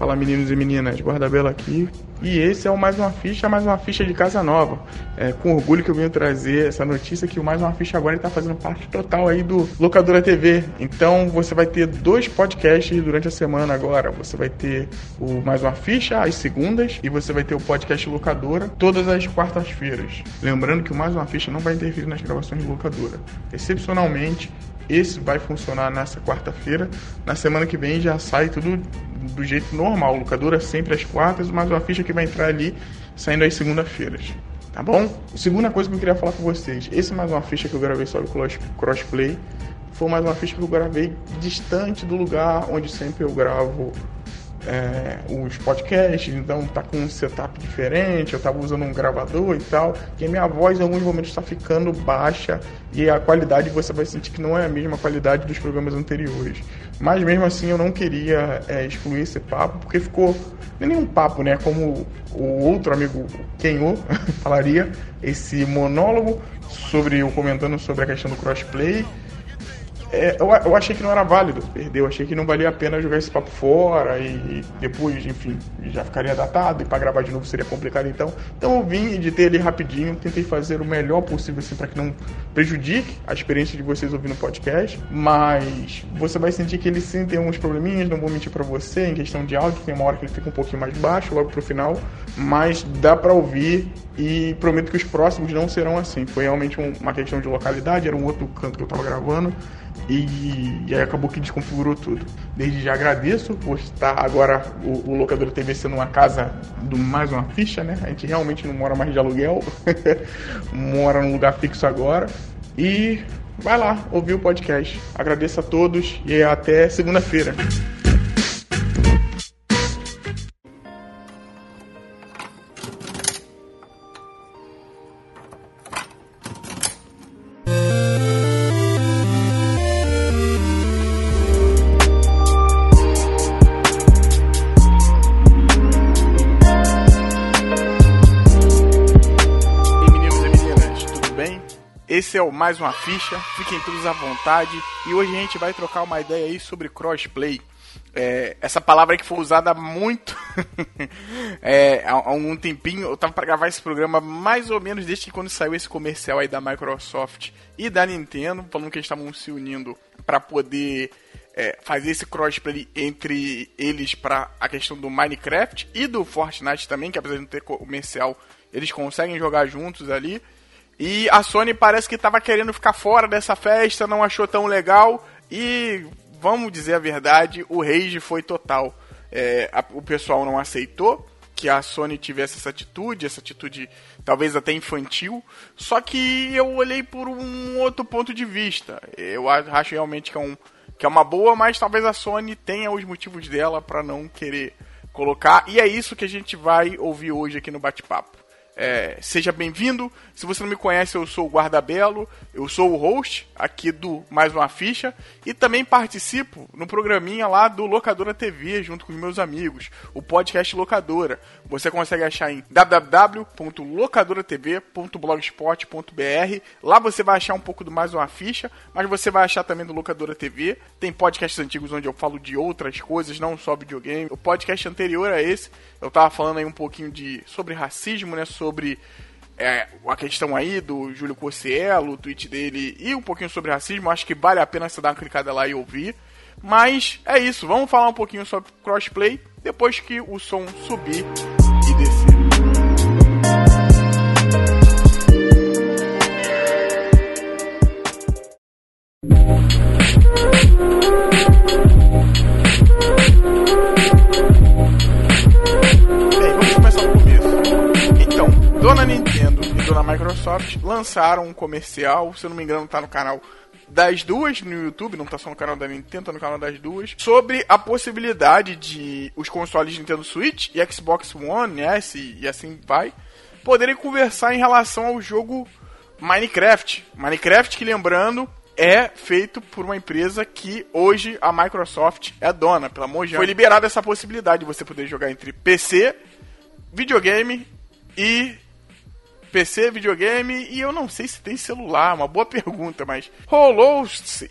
Fala meninos e meninas, Guardabela aqui. E esse é o Mais Uma Ficha, mais uma ficha de casa nova. É com orgulho que eu venho trazer essa notícia que o Mais Uma Ficha agora está fazendo parte total aí do Locadora TV. Então você vai ter dois podcasts durante a semana agora. Você vai ter o Mais Uma Ficha às segundas e você vai ter o podcast Locadora todas as quartas-feiras. Lembrando que o Mais Uma Ficha não vai interferir nas gravações de Locadora. Excepcionalmente, esse vai funcionar nessa quarta-feira. Na semana que vem já sai tudo do jeito normal. Locadora sempre às quartas, mas uma ficha que vai entrar ali saindo às segunda-feiras. Tá bom? Segunda coisa que eu queria falar com vocês. Esse mais uma ficha que eu gravei sobre crossplay foi mais uma ficha que eu gravei distante do lugar onde sempre eu gravo é, os podcasts, então tá com um setup diferente, eu tava usando um gravador e tal, e a minha voz em alguns momentos está ficando baixa e a qualidade você vai sentir que não é a mesma qualidade dos programas anteriores. Mas mesmo assim eu não queria é, excluir esse papo, porque ficou não é nenhum papo, né? Como o outro amigo Kenô falaria, esse monólogo sobre eu comentando sobre a questão do crossplay é, eu, eu, achei que não era válido perder, eu achei que não valia a pena jogar esse papo fora e depois, enfim, já ficaria datado e para gravar de novo seria complicado então. Então eu vim, editei ele rapidinho, tentei fazer o melhor possível assim para que não prejudique a experiência de vocês ouvindo o podcast, mas você vai sentir que ele sim tem uns probleminhas, não vou mentir para você, em questão de áudio, tem uma hora que ele fica um pouquinho mais baixo logo pro final, mas dá para ouvir e prometo que os próximos não serão assim. Foi realmente um, uma questão de localidade, era um outro canto que eu tava gravando e, e, aí acabou que desconfigurou tudo. Desde já agradeço por estar agora o, o Locador TV sendo uma casa do mais uma ficha, né? A gente realmente não mora mais de aluguel, mora num lugar fixo agora. E vai lá ouvir o podcast. Agradeço a todos e até segunda-feira. É o mais uma ficha, fiquem todos à vontade e hoje a gente vai trocar uma ideia aí sobre crossplay. É, essa palavra que foi usada muito é, há, um tempinho. Eu tava para gravar esse programa mais ou menos desde que quando saiu esse comercial aí da Microsoft e da Nintendo, falando que eles estavam se unindo para poder é, fazer esse crossplay entre eles para a questão do Minecraft e do Fortnite também, que apesar de não ter comercial, eles conseguem jogar juntos ali. E a Sony parece que estava querendo ficar fora dessa festa, não achou tão legal e vamos dizer a verdade, o rage foi total. É, a, o pessoal não aceitou que a Sony tivesse essa atitude, essa atitude talvez até infantil. Só que eu olhei por um outro ponto de vista. Eu acho realmente que é, um, que é uma boa, mas talvez a Sony tenha os motivos dela para não querer colocar. E é isso que a gente vai ouvir hoje aqui no bate-papo. É, seja bem-vindo. Se você não me conhece, eu sou o Guarda Belo, eu sou o host aqui do Mais Uma Ficha e também participo no programinha lá do Locadora TV junto com os meus amigos, o podcast Locadora. Você consegue achar em www.locadoratv.blogspot.br. Lá você vai achar um pouco do Mais Uma Ficha, mas você vai achar também do Locadora TV. Tem podcasts antigos onde eu falo de outras coisas, não só videogame. O podcast anterior a esse, eu tava falando aí um pouquinho de sobre racismo, né, sobre sobre é, a questão aí do Júlio Cossiello, o tweet dele e um pouquinho sobre racismo. Acho que vale a pena você dar uma clicada lá e ouvir. Mas é isso, vamos falar um pouquinho sobre crossplay depois que o som subir e descer. Dona Microsoft lançaram um comercial, se eu não me engano, tá no canal das duas no YouTube, não tá só no canal da Nintendo, tá no canal das duas, sobre a possibilidade de os consoles Nintendo Switch e Xbox One S e assim vai, poderem conversar em relação ao jogo Minecraft. Minecraft que lembrando é feito por uma empresa que hoje a Microsoft é dona, pela Mojang. Foi liberada essa possibilidade de você poder jogar entre PC, videogame e PC, videogame e eu não sei se tem celular, uma boa pergunta, mas rolou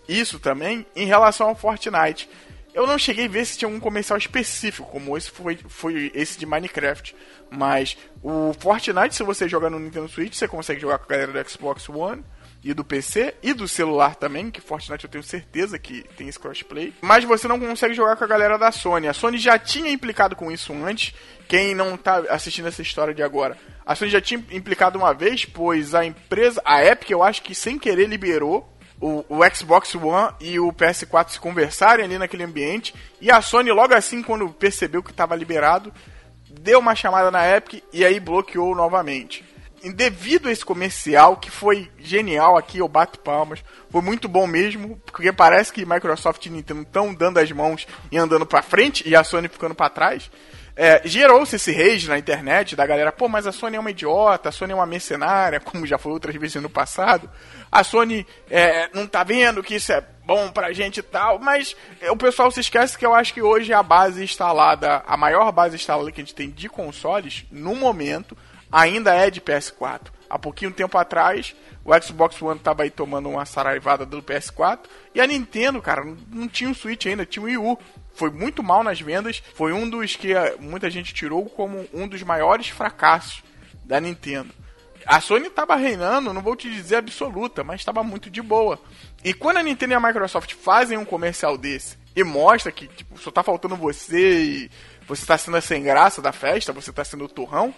isso também em relação ao Fortnite. Eu não cheguei a ver se tinha algum comercial específico, como esse foi, foi esse de Minecraft. Mas o Fortnite, se você jogar no Nintendo Switch, você consegue jogar com a galera do Xbox One e do PC e do celular também, que Fortnite eu tenho certeza que tem esse crossplay. Mas você não consegue jogar com a galera da Sony. A Sony já tinha implicado com isso antes. Quem não tá assistindo essa história de agora, a Sony já tinha implicado uma vez, pois a empresa, a Epic, eu acho que sem querer liberou o, o, Xbox One e o PS4 se conversarem ali naquele ambiente. E a Sony, logo assim, quando percebeu que estava liberado, deu uma chamada na Epic e aí bloqueou novamente devido a esse comercial, que foi genial aqui, eu bato palmas, foi muito bom mesmo, porque parece que Microsoft e Nintendo estão dando as mãos e andando para frente, e a Sony ficando para trás. É, Gerou-se esse rage na internet da galera, pô, mas a Sony é uma idiota, a Sony é uma mercenária, como já foi outras vezes no passado. A Sony é, não tá vendo que isso é bom pra gente e tal, mas o pessoal se esquece que eu acho que hoje a base instalada, a maior base instalada que a gente tem de consoles, no momento, ainda é de PS4. Há pouquinho tempo atrás, o Xbox One tava aí tomando uma saraivada do PS4 e a Nintendo, cara, não tinha um Switch ainda, tinha o Wii U. Foi muito mal nas vendas, foi um dos que muita gente tirou como um dos maiores fracassos da Nintendo. A Sony estava reinando, não vou te dizer absoluta, mas estava muito de boa. E quando a Nintendo e a Microsoft fazem um comercial desse e mostra que tipo, só tá faltando você e você tá sendo sem graça da festa, você tá sendo o turrão,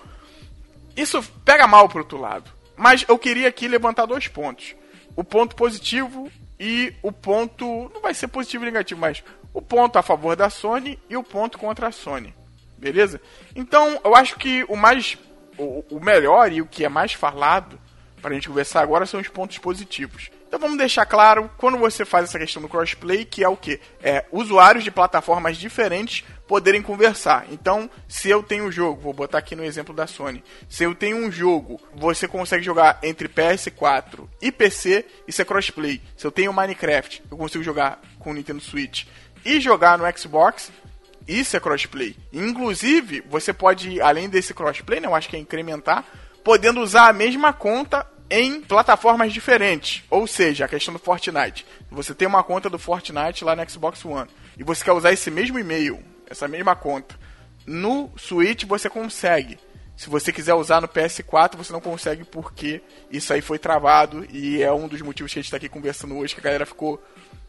isso pega mal pro outro lado. Mas eu queria aqui levantar dois pontos. O ponto positivo e o ponto. Não vai ser positivo e negativo, mas o ponto a favor da Sony e o ponto contra a Sony. Beleza? Então, eu acho que o mais. O, o melhor e o que é mais falado para a gente conversar agora são os pontos positivos. Então vamos deixar claro, quando você faz essa questão do crossplay, que é o que? É usuários de plataformas diferentes poderem conversar. Então, se eu tenho um jogo, vou botar aqui no exemplo da Sony, se eu tenho um jogo, você consegue jogar entre PS4 e PC, isso é crossplay. Se eu tenho Minecraft, eu consigo jogar com o Nintendo Switch e jogar no Xbox, isso é crossplay. Inclusive, você pode, além desse crossplay, né, eu acho que é incrementar, podendo usar a mesma conta em plataformas diferentes. Ou seja, a questão do Fortnite. Você tem uma conta do Fortnite lá no Xbox One e você quer usar esse mesmo e-mail, essa mesma conta. No Switch você consegue. Se você quiser usar no PS4, você não consegue porque isso aí foi travado e é um dos motivos que a gente está aqui conversando hoje que a galera ficou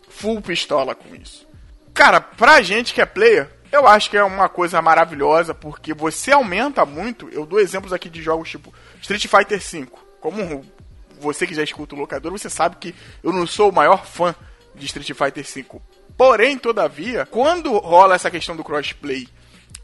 full pistola com isso. Cara, pra gente que é player, eu acho que é uma coisa maravilhosa porque você aumenta muito. Eu dou exemplos aqui de jogos tipo Street Fighter V como você que já escuta o locador, você sabe que eu não sou o maior fã de Street Fighter V. Porém, todavia, quando rola essa questão do crossplay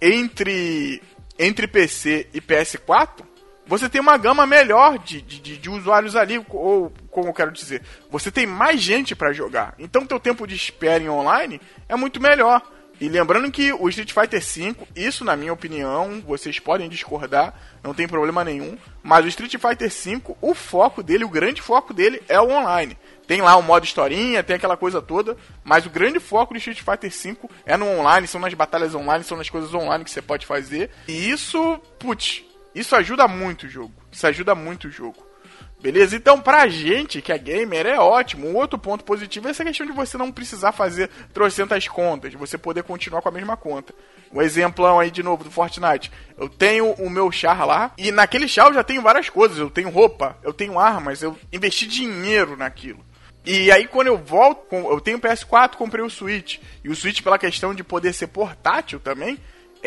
entre, entre PC e PS4, você tem uma gama melhor de, de, de usuários ali, ou como eu quero dizer, você tem mais gente para jogar. Então, teu tempo de espera em online é muito melhor. E lembrando que o Street Fighter V, isso na minha opinião, vocês podem discordar, não tem problema nenhum, mas o Street Fighter V, o foco dele, o grande foco dele é o online. Tem lá o modo historinha, tem aquela coisa toda, mas o grande foco do Street Fighter V é no online, são nas batalhas online, são nas coisas online que você pode fazer. E isso, putz, isso ajuda muito o jogo. Isso ajuda muito o jogo. Beleza? Então, pra gente que é gamer, é ótimo. Um outro ponto positivo é essa questão de você não precisar fazer trocentas contas, você poder continuar com a mesma conta. Um exemplo aí de novo do Fortnite. Eu tenho o meu char lá, e naquele char eu já tenho várias coisas. Eu tenho roupa, eu tenho armas, eu investi dinheiro naquilo. E aí quando eu volto, eu tenho o PS4, comprei o Switch. E o Switch, pela questão de poder ser portátil também,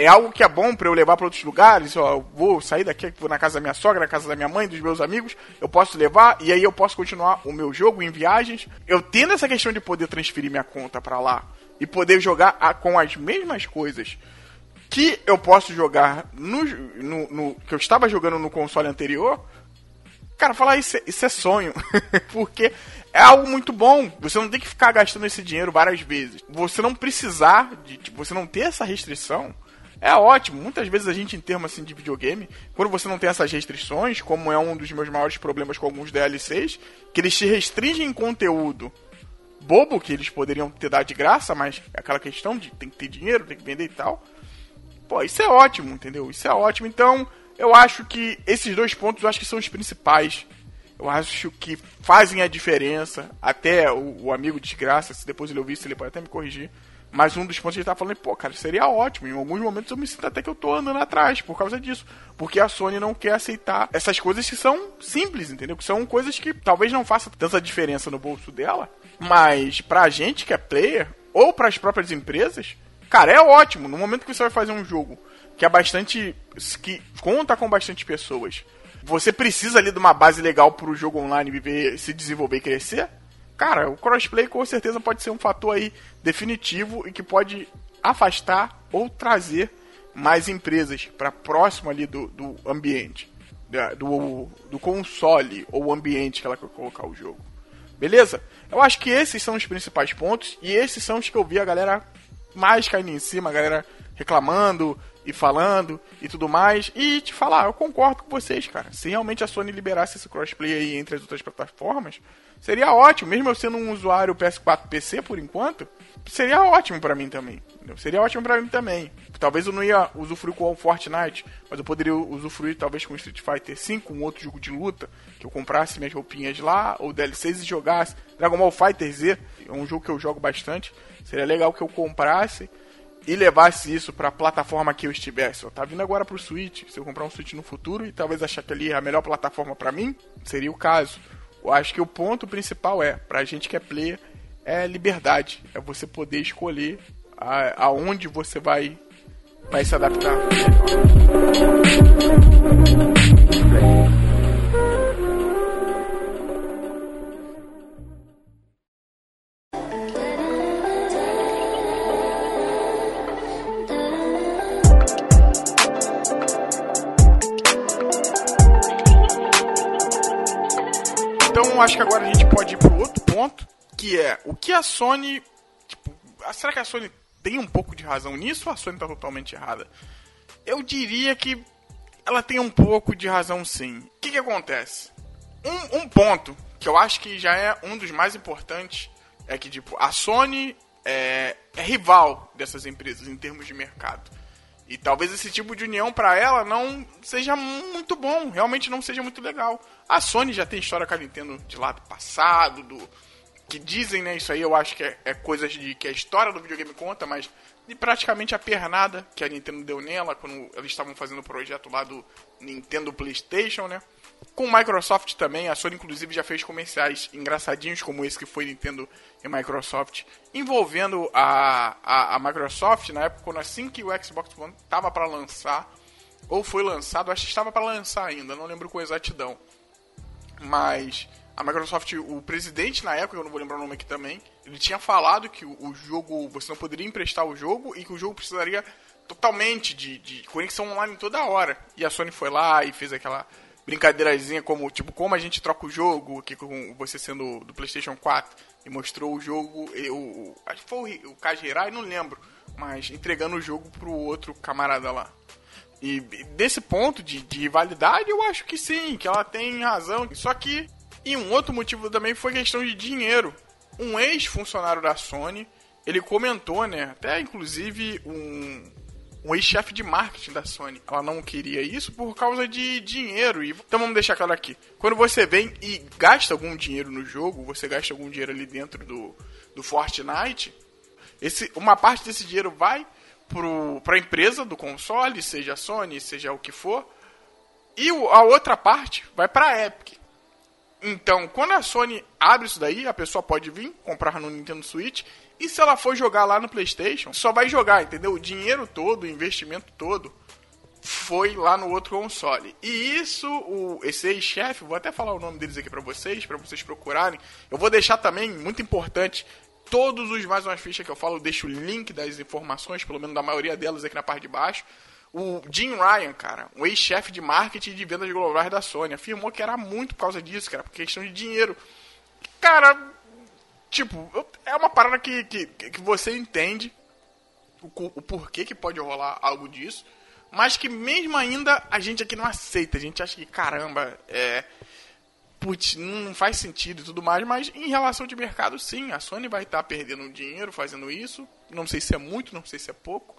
é algo que é bom para eu levar para outros lugares. Ó, vou sair daqui, vou na casa da minha sogra, na casa da minha mãe, dos meus amigos. Eu posso levar e aí eu posso continuar o meu jogo em viagens. Eu tendo essa questão de poder transferir minha conta para lá e poder jogar a, com as mesmas coisas que eu posso jogar no, no, no, que eu estava jogando no console anterior. Cara, falar isso, é, isso é sonho, porque é algo muito bom. Você não tem que ficar gastando esse dinheiro várias vezes. Você não precisar de, tipo, você não ter essa restrição é ótimo. Muitas vezes a gente, em termos assim, de videogame, quando você não tem essas restrições, como é um dos meus maiores problemas com alguns DLCs, que eles te restringem conteúdo bobo que eles poderiam ter dado de graça, mas é aquela questão de tem que ter dinheiro, tem que vender e tal. Pô, isso é ótimo, entendeu? Isso é ótimo. Então, eu acho que esses dois pontos eu acho que são os principais. Eu acho que fazem a diferença. Até o, o amigo desgraça, se depois ele ouvir isso, ele pode até me corrigir Mas um dos pontos que ele tá falando, pô, cara, seria ótimo. Em alguns momentos eu me sinto até que eu tô andando atrás por causa disso. Porque a Sony não quer aceitar essas coisas que são simples, entendeu? Que são coisas que talvez não façam tanta diferença no bolso dela. Mas pra gente que é player, ou para as próprias empresas, cara, é ótimo. No momento que você vai fazer um jogo que é bastante. que conta com bastante pessoas, você precisa ali de uma base legal para o jogo online viver, se desenvolver e crescer. Cara, o crossplay com certeza pode ser um fator aí definitivo e que pode afastar ou trazer mais empresas para próximo ali do, do ambiente, do, do console ou ambiente que ela quer colocar o jogo. Beleza? Eu acho que esses são os principais pontos e esses são os que eu vi a galera mais caindo em cima, a galera reclamando e falando e tudo mais. E te falar, eu concordo com vocês, cara. Se realmente a Sony liberasse esse crossplay aí entre as outras plataformas, seria ótimo. Mesmo eu sendo um usuário PS4 PC por enquanto, seria ótimo para mim também. Seria ótimo para mim também. Talvez eu não ia usufruir com o Fortnite, mas eu poderia usufruir talvez com Street Fighter 5, um outro jogo de luta, que eu comprasse minhas roupinhas lá, ou DLCs e jogasse. Dragon Ball Fighter Z, é um jogo que eu jogo bastante. Seria legal que eu comprasse e levasse isso para a plataforma que eu estivesse. Eu tá vindo agora pro Switch, se eu comprar um Switch no futuro e talvez achar que ali é a melhor plataforma para mim, seria o caso. Eu acho que o ponto principal é, pra gente que é player, é liberdade. É você poder escolher a, aonde você vai, vai se adaptar. Então acho que agora a gente pode ir pro outro ponto, que é o que a Sony. Tipo, será que a Sony tem um pouco de razão nisso ou a Sony está totalmente errada? Eu diria que ela tem um pouco de razão sim. O que, que acontece? Um, um, ponto que eu acho que já é um dos mais importantes é que tipo, a Sony é, é rival dessas empresas em termos de mercado. E talvez esse tipo de união para ela não seja muito bom, realmente não seja muito legal. A Sony já tem história com a Nintendo de lá do passado, do que dizem, né, isso aí eu acho que é, é coisas de que a história do videogame conta, mas de praticamente a pernada que a Nintendo deu nela quando eles estavam fazendo o projeto lá do Nintendo PlayStation, né? Com Microsoft também, a Sony inclusive já fez comerciais engraçadinhos como esse que foi Nintendo e Microsoft, envolvendo a, a, a Microsoft na época quando assim que o Xbox One estava para lançar, ou foi lançado, acho que estava para lançar ainda, não lembro com exatidão. Mas a Microsoft, o presidente na época, eu não vou lembrar o nome aqui também, ele tinha falado que o, o jogo, você não poderia emprestar o jogo e que o jogo precisaria totalmente de, de conexão online toda hora. E a Sony foi lá e fez aquela brincadeirazinha como, tipo, como a gente troca o jogo, aqui com você sendo do PlayStation 4, e mostrou o jogo, e, o, acho que foi o, o Kaji Hirai, não lembro, mas entregando o jogo pro outro camarada lá. E desse ponto de, de rivalidade, eu acho que sim, que ela tem razão. Só que, e um outro motivo também foi questão de dinheiro. Um ex-funcionário da Sony, ele comentou, né, até inclusive um, um ex-chefe de marketing da Sony. Ela não queria isso por causa de dinheiro. Então vamos deixar claro aqui. Quando você vem e gasta algum dinheiro no jogo, você gasta algum dinheiro ali dentro do, do Fortnite, esse, uma parte desse dinheiro vai para a empresa do console, seja a Sony, seja o que for, e a outra parte vai para a Epic. Então, quando a Sony abre isso daí, a pessoa pode vir comprar no Nintendo Switch e se ela for jogar lá no PlayStation, só vai jogar, entendeu? O dinheiro todo, o investimento todo foi lá no outro console. E isso, o, esse ex-chefe, vou até falar o nome deles aqui para vocês, para vocês procurarem. Eu vou deixar também, muito importante, todos os mais umas fichas que eu falo, eu deixo o link das informações, pelo menos da maioria delas aqui na parte de baixo. O Jim Ryan, cara, o ex-chefe de marketing de vendas globais da Sony, afirmou que era muito por causa disso, cara, por questão de dinheiro. Cara, tipo, é uma parada que, que, que você entende o, o porquê que pode rolar algo disso, mas que mesmo ainda a gente aqui não aceita. A gente acha que, caramba, é. Putz, não faz sentido e tudo mais, mas em relação de mercado, sim, a Sony vai estar tá perdendo dinheiro fazendo isso. Não sei se é muito, não sei se é pouco,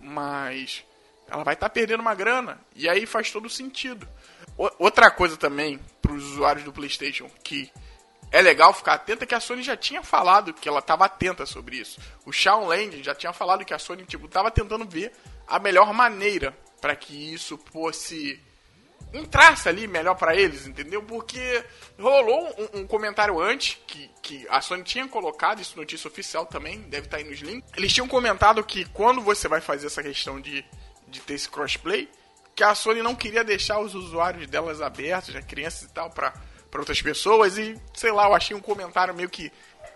mas ela vai estar tá perdendo uma grana. E aí faz todo sentido. Outra coisa também, para os usuários do PlayStation, que é legal ficar atenta que a Sony já tinha falado que ela estava atenta sobre isso. O Shawn Land já tinha falado que a Sony tipo estava tentando ver a melhor maneira para que isso fosse entrasse ali melhor para eles, entendeu? Porque rolou um, um, comentário antes que, que a Sony tinha colocado, isso notícia oficial também, deve estar tá aí nos links. Eles tinham comentado que quando você vai fazer essa questão de, de ter esse crossplay, que a Sony não queria deixar os usuários delas abertos, já crianças e tal, para outras pessoas. E sei lá, eu achei um comentário meio que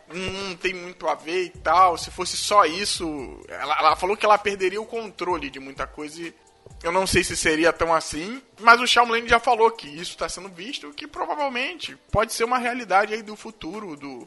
não tem muito a ver e tal. Se fosse só isso, ela, ela falou que ela perderia o controle de muita coisa e eu não sei se seria tão assim, mas o Xiaomi já falou que isso está sendo visto, que provavelmente pode ser uma realidade aí do futuro do,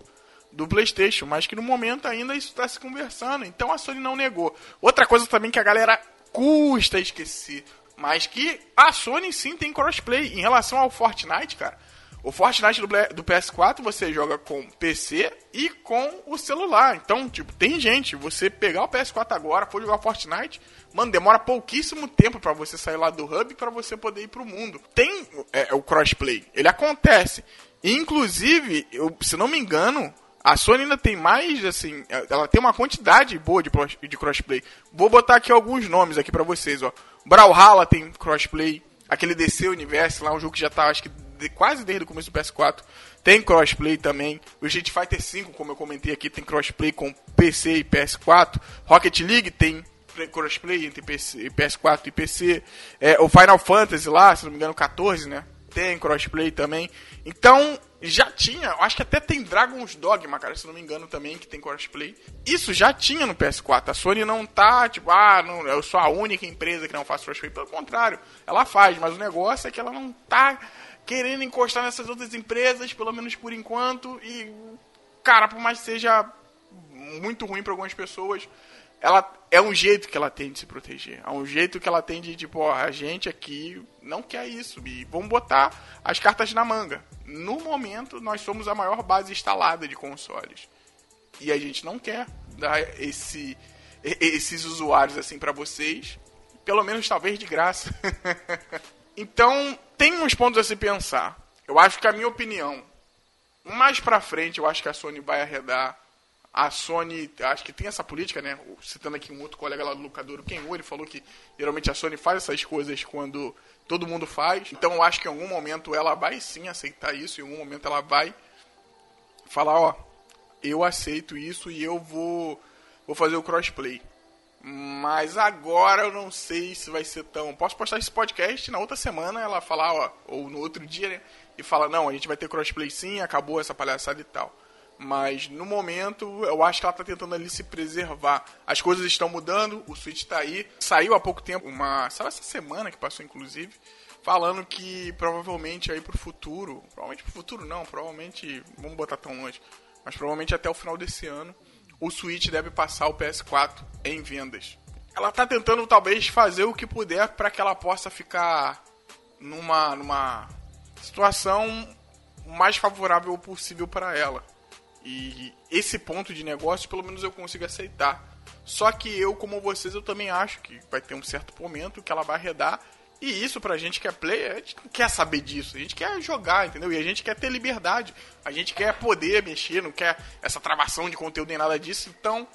do PlayStation, mas que no momento ainda isso está se conversando. Então a Sony não negou. Outra coisa também que a galera custa esquecer, mas que a Sony sim tem crossplay em relação ao Fortnite, cara. O Fortnite do, do PS4 você joga com PC e com o celular. Então, tipo, tem gente, você pegar o PS4 agora, for jogar Fortnite, mano, demora pouquíssimo tempo para você sair lá do hub para você poder ir pro mundo. Tem é, o crossplay, ele acontece. Inclusive, eu, se não me engano, a Sony ainda tem mais, assim, ela tem uma quantidade boa de, de crossplay. Vou botar aqui alguns nomes aqui para vocês, ó. Brawlhalla tem crossplay, aquele DC Universe lá, um jogo que já tá, acho que de, quase desde o começo do PS4. Tem crossplay também. O Street Fighter V, como eu comentei aqui, tem crossplay com PC e PS4. Rocket League tem crossplay entre PC, PS4 e PC. É, o Final Fantasy lá, se não me engano, 14, né? Tem crossplay também. Então, já tinha, acho que até tem Dragon's Dogma, cara, se não me engano também, que tem crossplay. Isso já tinha no PS4. A Sony não tá, tipo, ah, não, eu sou a única empresa que não faz crossplay. Pelo contrário, ela faz, mas o negócio é que ela não tá querendo encostar nessas outras empresas, pelo menos por enquanto. E, cara, por mais que seja muito ruim para algumas pessoas, ela é um jeito que ela tem de se proteger. É um jeito que ela tem de, tipo, ó, a gente aqui não quer isso. E vamos botar as cartas na manga. No momento, nós somos a maior base instalada de consoles. E a gente não quer dar esse, esses usuários assim para vocês. Pelo menos talvez de graça. então, tem uns pontos a se pensar. Eu acho que a minha opinião, mais pra frente, eu acho que a Sony vai arredar. A Sony, acho que tem essa política, né? Citando aqui um outro colega lá do locador, o Kenwo, ele falou que geralmente a Sony faz essas coisas quando todo mundo faz. Então eu acho que em algum momento ela vai sim aceitar isso, em algum momento ela vai falar, ó, eu aceito isso e eu vou vou fazer o crossplay. Mas agora eu não sei se vai ser tão. Posso postar esse podcast na outra semana ela falar, ó, ou no outro dia, né? E falar, não, a gente vai ter crossplay sim, acabou essa palhaçada e tal. Mas no momento, eu acho que ela tá tentando ali se preservar. As coisas estão mudando, o Switch tá aí. Saiu há pouco tempo, uma. Sabe essa semana que passou, inclusive, falando que provavelmente aí pro futuro. Provavelmente pro futuro não, provavelmente. Vamos botar tão longe. Mas provavelmente até o final desse ano o Switch deve passar o PS4 em vendas. Ela está tentando talvez fazer o que puder para que ela possa ficar numa, numa situação mais favorável possível para ela. E esse ponto de negócio, pelo menos eu consigo aceitar. Só que eu, como vocês, eu também acho que vai ter um certo momento que ela vai arredar e isso pra gente que é player, a gente não quer saber disso. A gente quer jogar, entendeu? E a gente quer ter liberdade. A gente quer poder mexer, não quer essa travação de conteúdo nem nada disso. Então,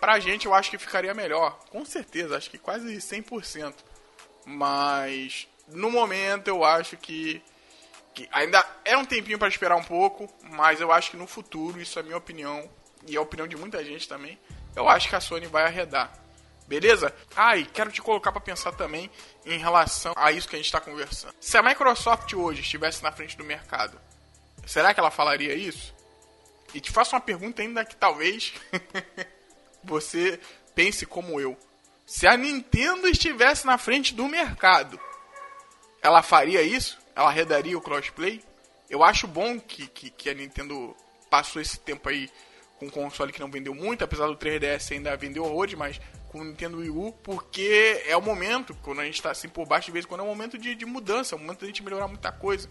pra gente eu acho que ficaria melhor. Com certeza, acho que quase 100%. Mas, no momento eu acho que, que ainda é um tempinho para esperar um pouco. Mas eu acho que no futuro, isso é minha opinião. E é a opinião de muita gente também. Eu acho que a Sony vai arredar. Beleza? Ah, e quero te colocar para pensar também em relação a isso que a gente está conversando. Se a Microsoft hoje estivesse na frente do mercado, será que ela falaria isso? E te faço uma pergunta ainda que talvez você pense como eu. Se a Nintendo estivesse na frente do mercado, ela faria isso? Ela arredaria o crossplay? Eu acho bom que, que, que a Nintendo passou esse tempo aí com um console que não vendeu muito, apesar do 3DS ainda vendeu horrores, mas com o Nintendo Wii U, porque é o momento, quando a gente está assim por baixo, de vez em quando é um momento de, de mudança, é um momento de a gente melhorar muita coisa.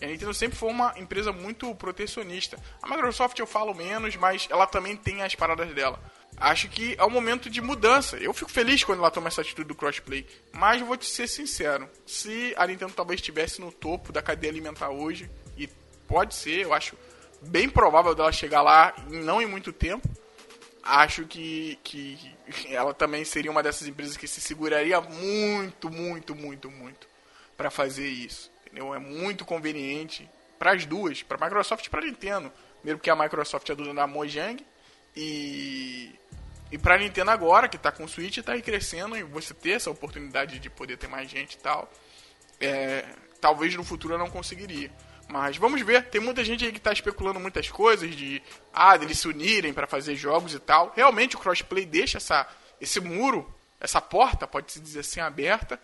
E a Nintendo sempre foi uma empresa muito protecionista. A Microsoft eu falo menos, mas ela também tem as paradas dela. Acho que é um momento de mudança. Eu fico feliz quando ela toma essa atitude do crossplay. Mas vou te ser sincero: se a Nintendo talvez estivesse no topo da cadeia alimentar hoje, pode ser, eu acho bem provável dela chegar lá não em muito tempo. Acho que, que ela também seria uma dessas empresas que se seguraria muito, muito, muito, muito para fazer isso. Entendeu? É muito conveniente para as duas, para a Microsoft e para a Nintendo. Primeiro porque a Microsoft é dona da Mojang e e para a Nintendo agora, que está com o Switch, está aí crescendo e você ter essa oportunidade de poder ter mais gente e tal, é, talvez no futuro eu não conseguiria. Mas vamos ver, tem muita gente aí que está especulando muitas coisas de ah, deles se unirem para fazer jogos e tal. Realmente o crossplay deixa essa, esse muro, essa porta, pode se dizer assim, aberta.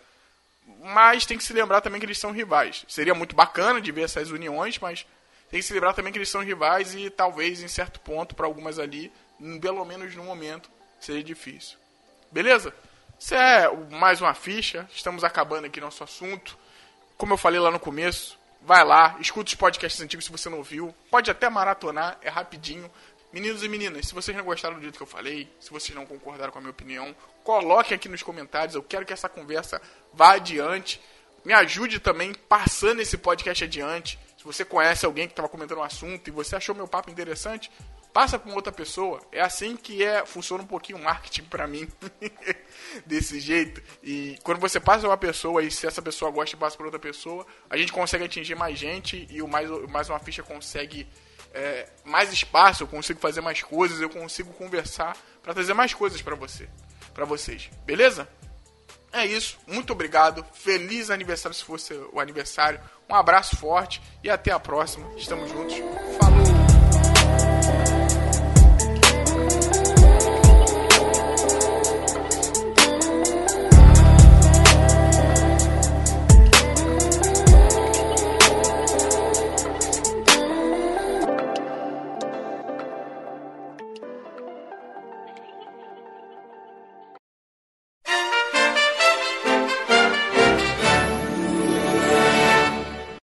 Mas tem que se lembrar também que eles são rivais. Seria muito bacana de ver essas uniões, mas tem que se lembrar também que eles são rivais e talvez em certo ponto para algumas ali, pelo menos no momento, seria difícil. Beleza? Isso é mais uma ficha. Estamos acabando aqui nosso assunto. Como eu falei lá no começo, vai lá, escuta os podcasts antigos se você não ouviu. Pode até maratonar, é rapidinho. Meninos e meninas, se vocês não gostaram do jeito que eu falei, se vocês não concordaram com a minha opinião, coloquem aqui nos comentários. Eu quero que essa conversa vá adiante. Me ajude também passando esse podcast adiante. Se você conhece alguém que estava comentando um assunto e você achou meu papo interessante, passa para outra pessoa. É assim que é funciona um pouquinho o marketing para mim. Desse jeito. E quando você passa uma pessoa e se essa pessoa gosta passa para outra pessoa, a gente consegue atingir mais gente e o mais, mais uma ficha consegue é, mais espaço, eu consigo fazer mais coisas, eu consigo conversar para trazer mais coisas para você, para vocês. Beleza? É isso. Muito obrigado. Feliz aniversário se fosse o aniversário. Um abraço forte e até a próxima. Estamos juntos.